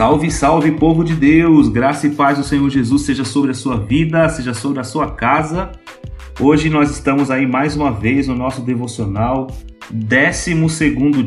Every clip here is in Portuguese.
Salve, salve, povo de Deus! Graça e paz do Senhor Jesus seja sobre a sua vida, seja sobre a sua casa. Hoje nós estamos aí mais uma vez no nosso devocional, 12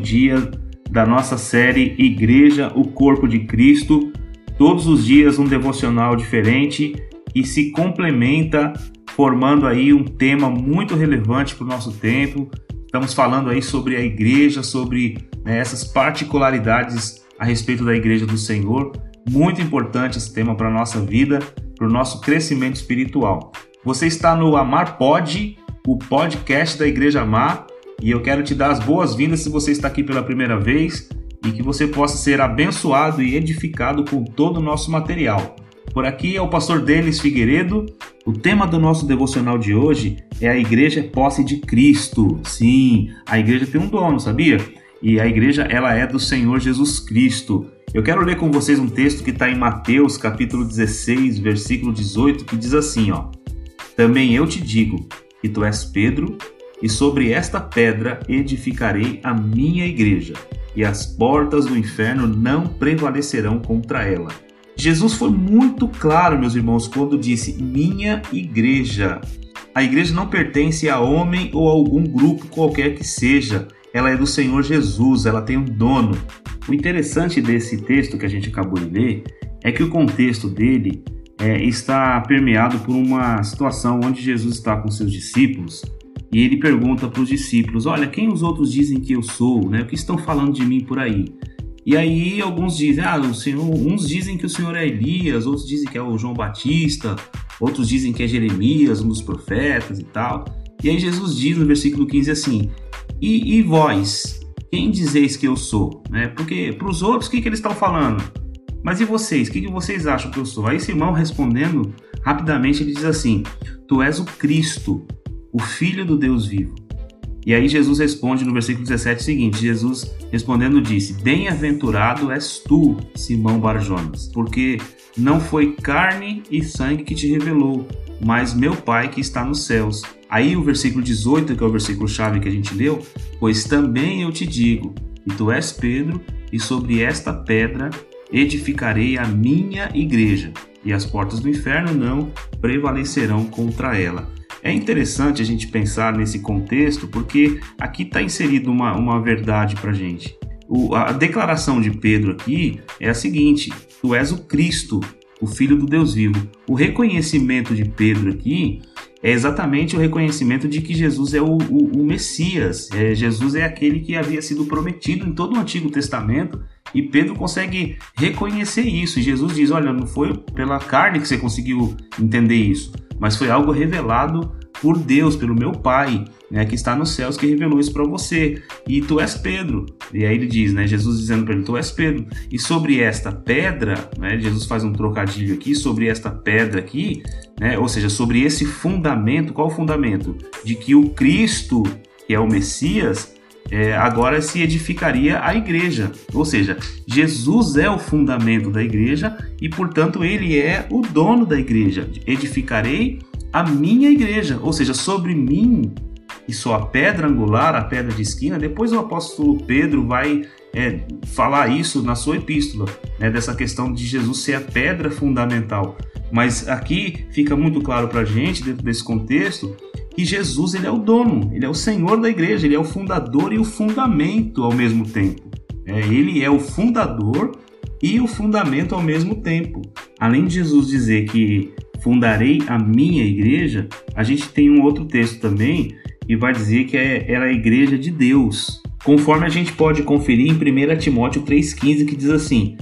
dia da nossa série Igreja, o Corpo de Cristo. Todos os dias um devocional diferente e se complementa, formando aí um tema muito relevante para o nosso tempo. Estamos falando aí sobre a igreja, sobre né, essas particularidades a respeito da Igreja do Senhor. Muito importante esse tema para a nossa vida, para o nosso crescimento espiritual. Você está no Amar Pod, o podcast da Igreja Amar, e eu quero te dar as boas-vindas se você está aqui pela primeira vez e que você possa ser abençoado e edificado com todo o nosso material. Por aqui é o pastor Denis Figueiredo. O tema do nosso devocional de hoje é a igreja posse de Cristo. Sim, a igreja tem um dono, sabia? E a igreja ela é do Senhor Jesus Cristo. Eu quero ler com vocês um texto que está em Mateus capítulo 16, versículo 18, que diz assim, ó: Também eu te digo que tu és Pedro, e sobre esta pedra edificarei a minha igreja, e as portas do inferno não prevalecerão contra ela. Jesus foi muito claro, meus irmãos, quando disse minha igreja. A igreja não pertence a homem ou a algum grupo qualquer que seja ela é do Senhor Jesus, ela tem um dono. O interessante desse texto que a gente acabou de ler é que o contexto dele é, está permeado por uma situação onde Jesus está com seus discípulos e ele pergunta para os discípulos: Olha, quem os outros dizem que eu sou? Né? O que estão falando de mim por aí? E aí alguns dizem, ah, o senhor, uns dizem que o senhor é Elias, outros dizem que é o João Batista, outros dizem que é Jeremias, um dos profetas e tal. E aí Jesus diz no versículo 15 assim: e, e vós, quem dizeis que eu sou? Né? Porque para os outros, o que, que eles estão falando? Mas e vocês? O que, que vocês acham que eu sou? Aí Simão respondendo rapidamente, ele diz assim: Tu és o Cristo, o Filho do Deus vivo. E aí Jesus responde no versículo 17 o seguinte: Jesus respondendo disse: Bem-aventurado és tu, Simão Barjonas, porque não foi carne e sangue que te revelou, mas meu Pai que está nos céus. Aí o versículo 18, que é o versículo chave que a gente leu, pois também eu te digo, e tu és Pedro, e sobre esta pedra edificarei a minha igreja, e as portas do inferno não prevalecerão contra ela. É interessante a gente pensar nesse contexto, porque aqui está inserido uma, uma verdade para a gente. O, a declaração de Pedro aqui é a seguinte: Tu és o Cristo, o Filho do Deus vivo. O reconhecimento de Pedro aqui é exatamente o reconhecimento de que Jesus é o, o, o Messias. É, Jesus é aquele que havia sido prometido em todo o Antigo Testamento e Pedro consegue reconhecer isso. E Jesus diz: Olha, não foi pela carne que você conseguiu entender isso, mas foi algo revelado por Deus, pelo meu Pai, né, que está nos céus, que revelou isso para você. E tu és Pedro. E aí ele diz, né, Jesus dizendo para ele: Tu és Pedro. E sobre esta pedra, né, Jesus faz um trocadilho aqui, sobre esta pedra aqui, né, ou seja, sobre esse fundamento. Qual o fundamento? De que o Cristo, que é o Messias, é, agora se edificaria a igreja. Ou seja, Jesus é o fundamento da igreja e, portanto, ele é o dono da igreja. Edificarei a minha igreja, ou seja, sobre mim e sou a pedra angular, a pedra de esquina. Depois o apóstolo Pedro vai é, falar isso na sua epístola, né, dessa questão de Jesus ser a pedra fundamental. Mas aqui fica muito claro para a gente, dentro desse contexto, que Jesus ele é o dono, ele é o Senhor da igreja, ele é o fundador e o fundamento ao mesmo tempo. É, ele é o fundador e o fundamento ao mesmo tempo. Além de Jesus dizer que fundarei a minha igreja, a gente tem um outro texto também que vai dizer que é, era a igreja de Deus. Conforme a gente pode conferir em 1 Timóteo 3,15, que diz assim: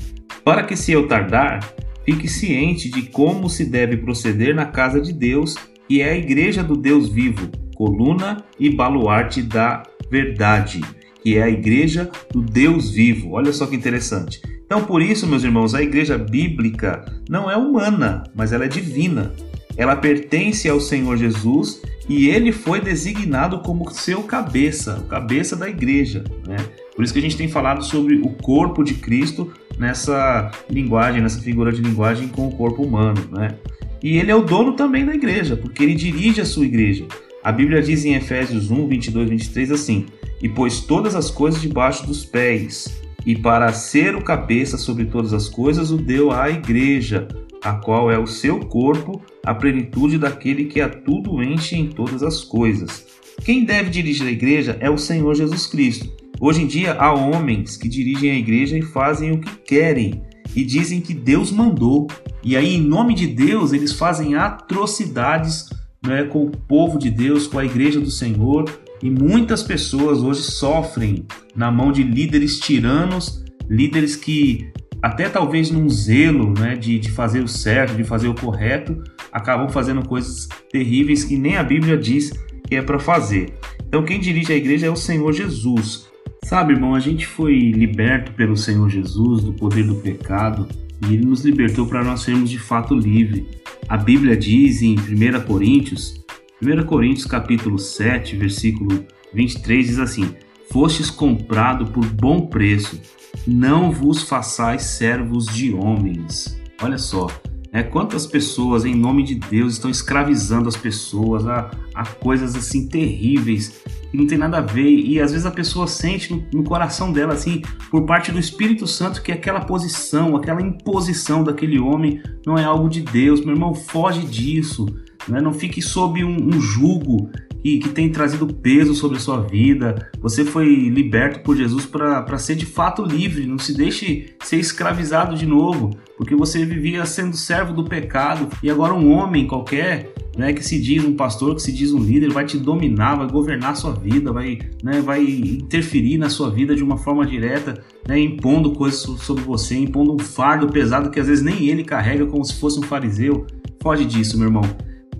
Para que se eu tardar, fique ciente de como se deve proceder na casa de Deus, que é a igreja do Deus vivo, coluna e baluarte da verdade, que é a igreja do Deus vivo. Olha só que interessante. Então, por isso, meus irmãos, a igreja bíblica não é humana, mas ela é divina. Ela pertence ao Senhor Jesus e ele foi designado como seu cabeça, o cabeça da igreja. Né? Por isso que a gente tem falado sobre o corpo de Cristo nessa linguagem, nessa figura de linguagem com o corpo humano. Né? E ele é o dono também da igreja, porque ele dirige a sua igreja. A Bíblia diz em Efésios 1, 22, 23 assim: E pôs todas as coisas debaixo dos pés e para ser o cabeça sobre todas as coisas o deu à igreja, a qual é o seu corpo, a plenitude daquele que a tudo enche em todas as coisas. Quem deve dirigir a igreja é o Senhor Jesus Cristo. Hoje em dia há homens que dirigem a igreja e fazem o que querem e dizem que Deus mandou. E aí, em nome de Deus, eles fazem atrocidades né, com o povo de Deus, com a igreja do Senhor. E muitas pessoas hoje sofrem na mão de líderes tiranos, líderes que, até talvez num zelo né, de, de fazer o certo, de fazer o correto, acabam fazendo coisas terríveis que nem a Bíblia diz que é para fazer. Então, quem dirige a igreja é o Senhor Jesus. Sabe, irmão, a gente foi liberto pelo Senhor Jesus do poder do pecado e ele nos libertou para nós sermos de fato livres. A Bíblia diz em 1 Coríntios, 1 Coríntios capítulo 7, versículo 23 diz assim: Fostes comprado por bom preço, não vos façais servos de homens. Olha só, é, quantas pessoas, em nome de Deus, estão escravizando as pessoas a, a coisas assim terríveis não tem nada a ver. E às vezes a pessoa sente no, no, coração dela, assim, por parte do Espírito Santo, que aquela posição, aquela imposição daquele homem não é algo de Deus. Meu irmão, foge disso. Né? Não fique sob um, um jugo que, que tem trazido peso sobre a sua vida. Você foi liberto por Jesus para ser de fato livre. Não se deixe ser escravizado de novo, porque você vivia sendo servo do pecado e agora um homem qualquer né, que se diz um pastor, que se diz um líder, vai te dominar, vai governar a sua vida, vai, né, vai interferir na sua vida de uma forma direta, né, impondo coisas sobre você, impondo um fardo pesado que às vezes nem ele carrega como se fosse um fariseu. Foge disso, meu irmão.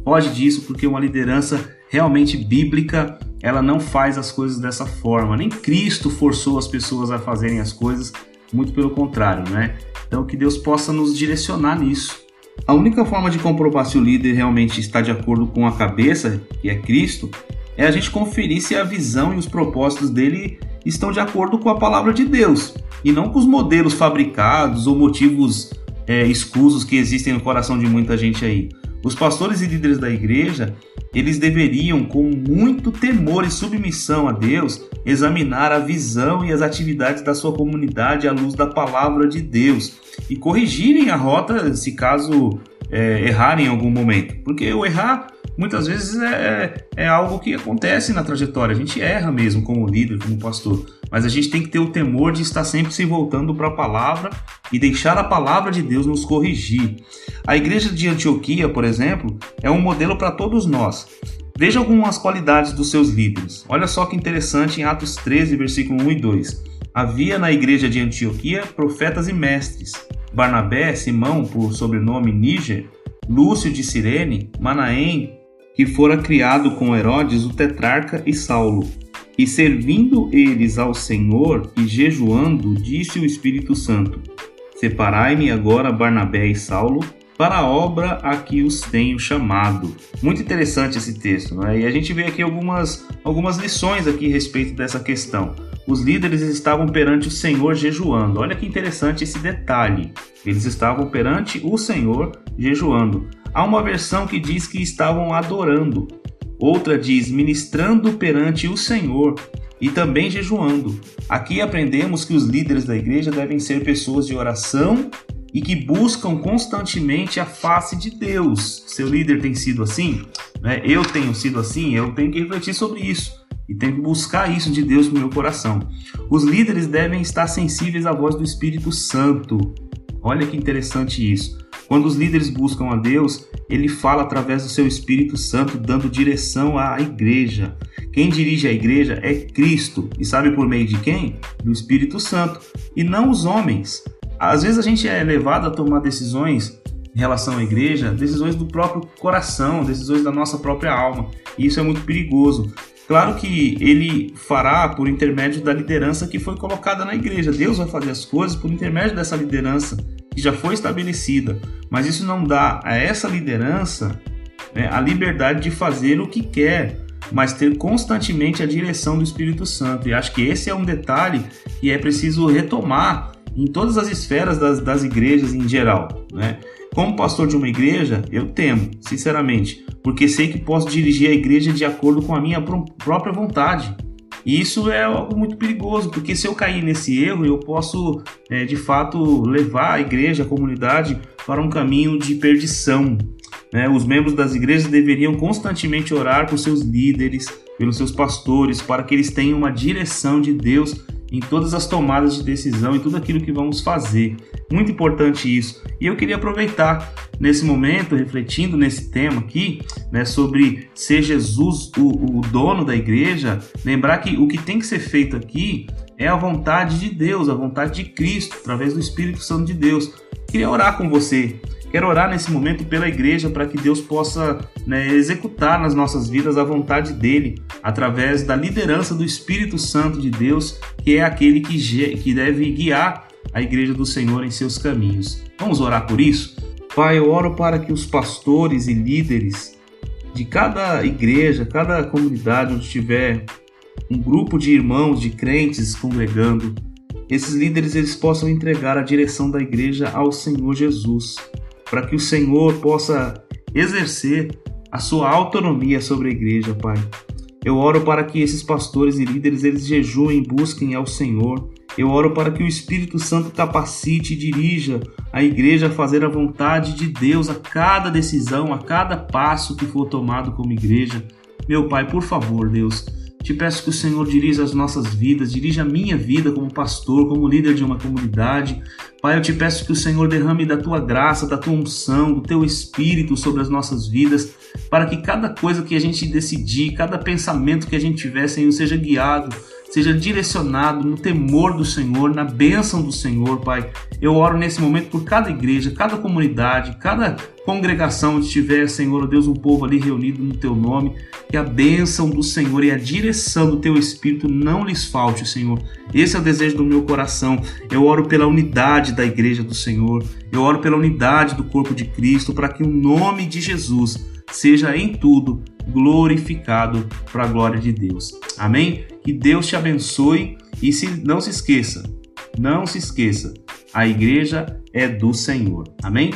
Foge disso porque uma liderança realmente bíblica, ela não faz as coisas dessa forma. Nem Cristo forçou as pessoas a fazerem as coisas, muito pelo contrário, né? Então que Deus possa nos direcionar nisso. A única forma de comprovar se o líder realmente está de acordo com a cabeça, que é Cristo, é a gente conferir se a visão e os propósitos dele estão de acordo com a palavra de Deus e não com os modelos fabricados ou motivos é, escusos que existem no coração de muita gente aí. Os pastores e líderes da igreja, eles deveriam, com muito temor e submissão a Deus, examinar a visão e as atividades da sua comunidade à luz da palavra de Deus e corrigirem a rota se caso é, errarem em algum momento. Porque o errar muitas vezes é, é, é algo que acontece na trajetória. A gente erra mesmo como líder, como pastor. Mas a gente tem que ter o temor de estar sempre se voltando para a palavra e deixar a palavra de Deus nos corrigir. A igreja de Antioquia, por exemplo, é um modelo para todos nós. Veja algumas qualidades dos seus líderes. Olha só que interessante em Atos 13, versículo 1 e 2. Havia na igreja de Antioquia profetas e mestres. Barnabé, Simão, por sobrenome Níger, Lúcio de Cirene, Manaém, que fora criado com Herodes, o tetrarca, e Saulo. E servindo eles ao Senhor e jejuando, disse o Espírito Santo: Separai-me agora Barnabé e Saulo para a obra a que os tenho chamado. Muito interessante esse texto, né? E a gente vê aqui algumas, algumas lições aqui a respeito dessa questão. Os líderes estavam perante o Senhor jejuando. Olha que interessante esse detalhe. Eles estavam perante o Senhor jejuando. Há uma versão que diz que estavam adorando. Outra diz ministrando perante o Senhor e também jejuando. Aqui aprendemos que os líderes da igreja devem ser pessoas de oração e que buscam constantemente a face de Deus. Seu líder tem sido assim? Né? Eu tenho sido assim? Eu tenho que refletir sobre isso e tenho que buscar isso de Deus no meu coração. Os líderes devem estar sensíveis à voz do Espírito Santo. Olha que interessante isso. Quando os líderes buscam a Deus, ele fala através do seu Espírito Santo, dando direção à igreja. Quem dirige a igreja é Cristo. E sabe por meio de quem? Do Espírito Santo. E não os homens. Às vezes a gente é levado a tomar decisões em relação à igreja, decisões do próprio coração, decisões da nossa própria alma. E isso é muito perigoso. Claro que ele fará por intermédio da liderança que foi colocada na igreja. Deus vai fazer as coisas por intermédio dessa liderança que já foi estabelecida, mas isso não dá a essa liderança né, a liberdade de fazer o que quer, mas ter constantemente a direção do Espírito Santo. E acho que esse é um detalhe que é preciso retomar em todas as esferas das, das igrejas em geral. Né? Como pastor de uma igreja, eu temo, sinceramente, porque sei que posso dirigir a igreja de acordo com a minha própria vontade. E isso é algo muito perigoso, porque se eu cair nesse erro, eu posso, é, de fato, levar a igreja, a comunidade, para um caminho de perdição. Né? Os membros das igrejas deveriam constantemente orar por seus líderes, pelos seus pastores, para que eles tenham uma direção de Deus em todas as tomadas de decisão e tudo aquilo que vamos fazer. Muito importante isso. E eu queria aproveitar nesse momento, refletindo nesse tema aqui, né, sobre ser Jesus o, o dono da igreja, lembrar que o que tem que ser feito aqui é a vontade de Deus, a vontade de Cristo, através do Espírito Santo de Deus. Queria orar com você. Quero orar nesse momento pela igreja para que Deus possa né, executar nas nossas vidas a vontade dele, através da liderança do Espírito Santo de Deus, que é aquele que, que deve guiar a igreja do Senhor em seus caminhos. Vamos orar por isso? Pai, eu oro para que os pastores e líderes de cada igreja, cada comunidade onde tiver um grupo de irmãos, de crentes congregando, esses líderes eles possam entregar a direção da igreja ao Senhor Jesus para que o Senhor possa exercer a sua autonomia sobre a igreja, Pai. Eu oro para que esses pastores e líderes eles jejuem, busquem ao Senhor. Eu oro para que o Espírito Santo capacite e dirija a igreja a fazer a vontade de Deus a cada decisão, a cada passo que for tomado como igreja. Meu Pai, por favor, Deus, te peço que o Senhor dirija as nossas vidas, dirija a minha vida como pastor, como líder de uma comunidade. Pai, eu te peço que o Senhor derrame da tua graça, da tua unção, do teu espírito sobre as nossas vidas, para que cada coisa que a gente decidir, cada pensamento que a gente tiver, Senhor, seja guiado seja direcionado no temor do Senhor, na bênção do Senhor, Pai. Eu oro nesse momento por cada igreja, cada comunidade, cada congregação onde estiver, Senhor, Deus, um povo ali reunido no Teu nome, que a bênção do Senhor e a direção do Teu Espírito não lhes falte, Senhor. Esse é o desejo do meu coração. Eu oro pela unidade da igreja do Senhor, eu oro pela unidade do corpo de Cristo, para que o nome de Jesus seja em tudo glorificado para a glória de Deus. Amém? Que Deus te abençoe e se não se esqueça, não se esqueça, a igreja é do Senhor. Amém?